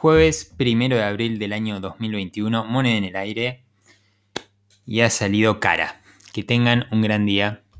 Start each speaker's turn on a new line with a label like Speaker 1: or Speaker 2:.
Speaker 1: Jueves primero de abril del año 2021, moneda en el aire y ha salido cara. Que tengan un gran día.